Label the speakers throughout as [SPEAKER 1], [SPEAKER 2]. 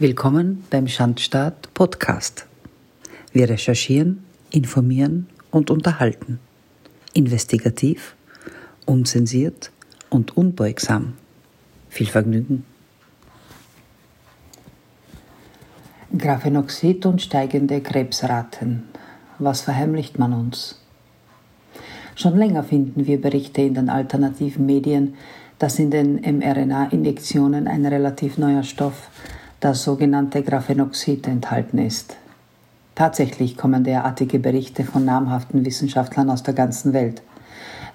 [SPEAKER 1] Willkommen beim Schandstaat Podcast. Wir recherchieren, informieren und unterhalten. Investigativ, unzensiert und unbeugsam. Viel Vergnügen. Graphenoxid und steigende Krebsraten. Was verheimlicht man uns? Schon länger finden wir Berichte in den alternativen Medien, dass in den mRNA-Injektionen ein relativ neuer Stoff das sogenannte Graphenoxid enthalten ist. Tatsächlich kommen derartige Berichte von namhaften Wissenschaftlern aus der ganzen Welt.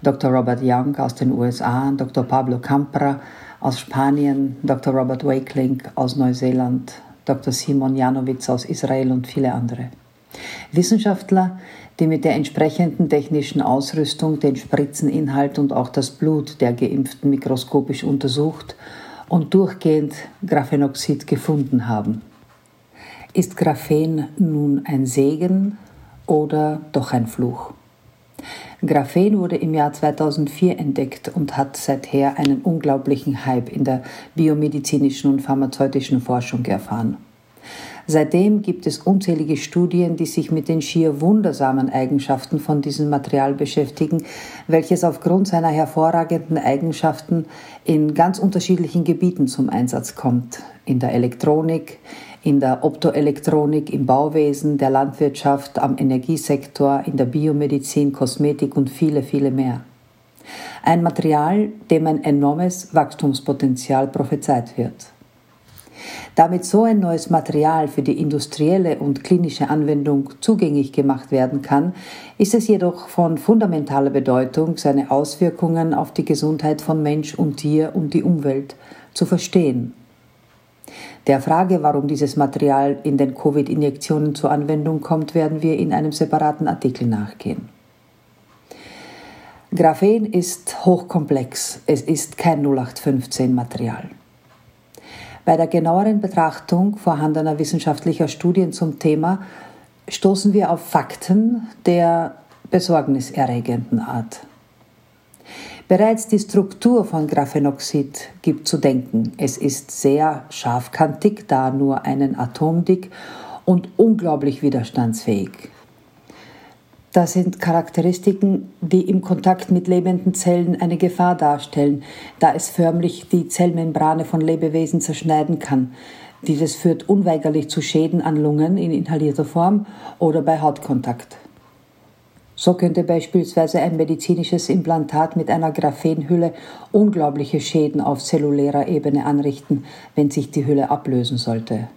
[SPEAKER 1] Dr. Robert Young aus den USA, Dr. Pablo Campra aus Spanien, Dr. Robert Wakeling aus Neuseeland, Dr. Simon Janowitz aus Israel und viele andere. Wissenschaftler, die mit der entsprechenden technischen Ausrüstung den Spritzeninhalt und auch das Blut der Geimpften mikroskopisch untersucht und durchgehend Graphenoxid gefunden haben. Ist Graphen nun ein Segen oder doch ein Fluch? Graphen wurde im Jahr 2004 entdeckt und hat seither einen unglaublichen Hype in der biomedizinischen und pharmazeutischen Forschung erfahren. Seitdem gibt es unzählige Studien, die sich mit den schier wundersamen Eigenschaften von diesem Material beschäftigen, welches aufgrund seiner hervorragenden Eigenschaften in ganz unterschiedlichen Gebieten zum Einsatz kommt. In der Elektronik, in der Optoelektronik, im Bauwesen, der Landwirtschaft, am Energiesektor, in der Biomedizin, Kosmetik und viele, viele mehr. Ein Material, dem ein enormes Wachstumspotenzial prophezeit wird. Damit so ein neues Material für die industrielle und klinische Anwendung zugänglich gemacht werden kann, ist es jedoch von fundamentaler Bedeutung, seine Auswirkungen auf die Gesundheit von Mensch und Tier und die Umwelt zu verstehen. Der Frage, warum dieses Material in den Covid-Injektionen zur Anwendung kommt, werden wir in einem separaten Artikel nachgehen. Graphen ist hochkomplex, es ist kein 0815-Material. Bei der genaueren Betrachtung vorhandener wissenschaftlicher Studien zum Thema stoßen wir auf Fakten der besorgniserregenden Art. Bereits die Struktur von Graphenoxid gibt zu denken. Es ist sehr scharfkantig, da nur einen Atom dick und unglaublich widerstandsfähig. Das sind Charakteristiken, die im Kontakt mit lebenden Zellen eine Gefahr darstellen, da es förmlich die Zellmembrane von Lebewesen zerschneiden kann. Dieses führt unweigerlich zu Schäden an Lungen in inhalierter Form oder bei Hautkontakt. So könnte beispielsweise ein medizinisches Implantat mit einer Graphenhülle unglaubliche Schäden auf zellulärer Ebene anrichten, wenn sich die Hülle ablösen sollte.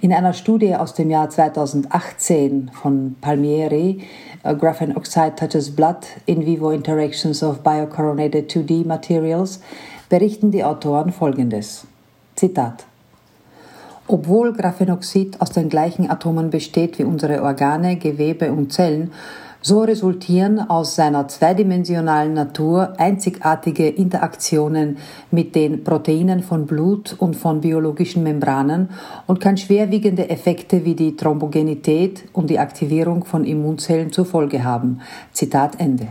[SPEAKER 1] In einer Studie aus dem Jahr 2018 von Palmieri, uh, Graphene Oxide Touches Blood, In Vivo Interactions of Biocoronated 2D Materials, berichten die Autoren Folgendes. Zitat. Obwohl Graphenoxid aus den gleichen Atomen besteht wie unsere Organe, Gewebe und Zellen, so resultieren aus seiner zweidimensionalen Natur einzigartige Interaktionen mit den Proteinen von Blut und von biologischen Membranen und kann schwerwiegende Effekte wie die Thrombogenität und die Aktivierung von Immunzellen zur Folge haben. Zitat Ende.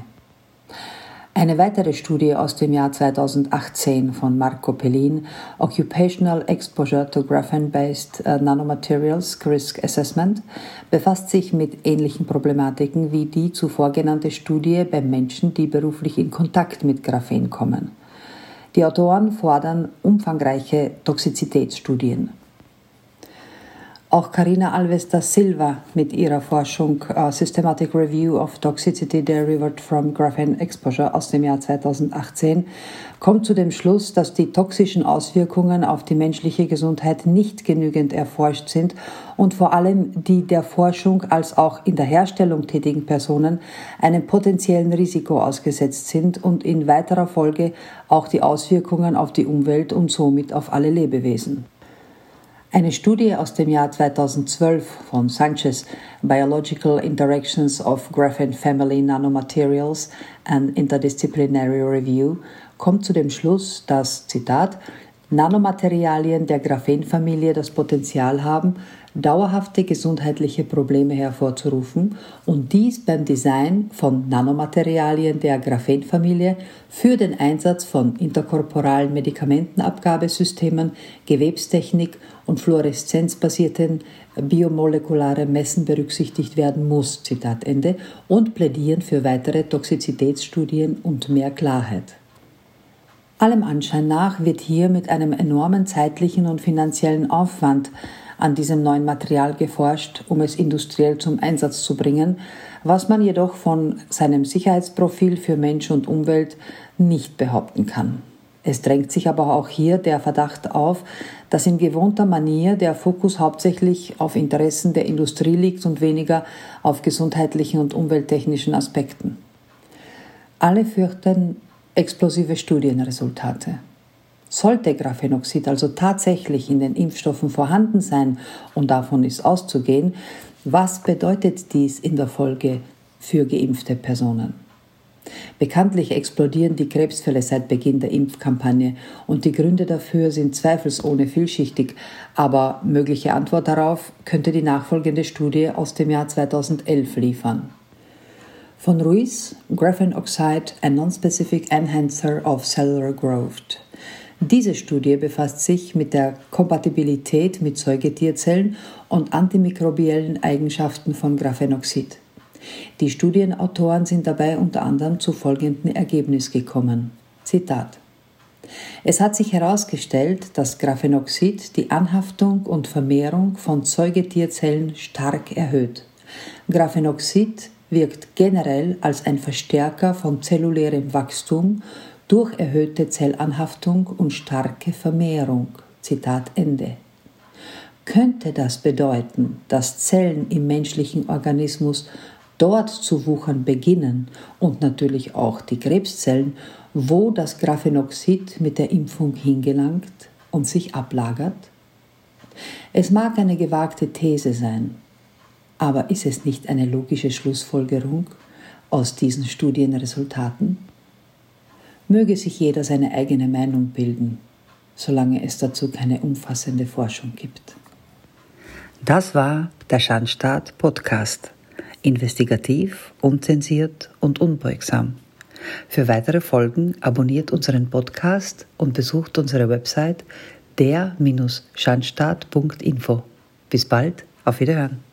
[SPEAKER 1] Eine weitere Studie aus dem Jahr 2018 von Marco Pellin, Occupational Exposure to Graphene-Based uh, Nanomaterials Risk Assessment, befasst sich mit ähnlichen Problematiken wie die zuvor genannte Studie bei Menschen, die beruflich in Kontakt mit Graphen kommen. Die Autoren fordern umfangreiche Toxizitätsstudien. Auch Carina Alves da Silva mit ihrer Forschung uh, Systematic Review of Toxicity Derived from Graphene Exposure aus dem Jahr 2018 kommt zu dem Schluss, dass die toxischen Auswirkungen auf die menschliche Gesundheit nicht genügend erforscht sind und vor allem die der Forschung als auch in der Herstellung tätigen Personen einem potenziellen Risiko ausgesetzt sind und in weiterer Folge auch die Auswirkungen auf die Umwelt und somit auf alle Lebewesen. Eine Studie aus dem Jahr 2012 von Sanchez, Biological Interactions of Graphene Family Nanomaterials and Interdisciplinary Review, kommt zu dem Schluss, dass, Zitat, Nanomaterialien der Graphenfamilie das Potenzial haben, dauerhafte gesundheitliche Probleme hervorzurufen und dies beim Design von Nanomaterialien der Graphenfamilie für den Einsatz von interkorporalen Medikamentenabgabesystemen, Gewebstechnik und fluoreszenzbasierten biomolekulare Messen berücksichtigt werden muss, Zitat Ende, und plädieren für weitere Toxizitätsstudien und mehr Klarheit. Allem Anschein nach wird hier mit einem enormen zeitlichen und finanziellen Aufwand an diesem neuen Material geforscht, um es industriell zum Einsatz zu bringen, was man jedoch von seinem Sicherheitsprofil für Mensch und Umwelt nicht behaupten kann. Es drängt sich aber auch hier der Verdacht auf, dass in gewohnter Manier der Fokus hauptsächlich auf Interessen der Industrie liegt und weniger auf gesundheitlichen und umwelttechnischen Aspekten. Alle fürchten explosive Studienresultate. Sollte Graphenoxid also tatsächlich in den Impfstoffen vorhanden sein, und davon ist auszugehen, was bedeutet dies in der Folge für geimpfte Personen? Bekanntlich explodieren die Krebsfälle seit Beginn der Impfkampagne und die Gründe dafür sind zweifelsohne vielschichtig, aber mögliche Antwort darauf könnte die nachfolgende Studie aus dem Jahr 2011 liefern. Von Ruiz, Graphene Oxide, a Non-Specific Enhancer of Cellular Growth. Diese Studie befasst sich mit der Kompatibilität mit Säugetierzellen und antimikrobiellen Eigenschaften von Graphenoxid. Die Studienautoren sind dabei unter anderem zu folgendem Ergebnis gekommen. Zitat. Es hat sich herausgestellt, dass Graphenoxid die Anhaftung und Vermehrung von Säugetierzellen stark erhöht. Graphenoxid wirkt generell als ein Verstärker von zellulärem Wachstum durch erhöhte Zellanhaftung und starke Vermehrung. Zitat Ende. Könnte das bedeuten, dass Zellen im menschlichen Organismus dort zu wuchern beginnen und natürlich auch die Krebszellen, wo das Graphenoxid mit der Impfung hingelangt und sich ablagert? Es mag eine gewagte These sein, aber ist es nicht eine logische Schlussfolgerung aus diesen Studienresultaten? Möge sich jeder seine eigene Meinung bilden, solange es dazu keine umfassende Forschung gibt.
[SPEAKER 2] Das war der Schandstaat Podcast. Investigativ, unzensiert und unbeugsam. Für weitere Folgen abonniert unseren Podcast und besucht unsere Website der-schandstaat.info. Bis bald, auf Wiederhören.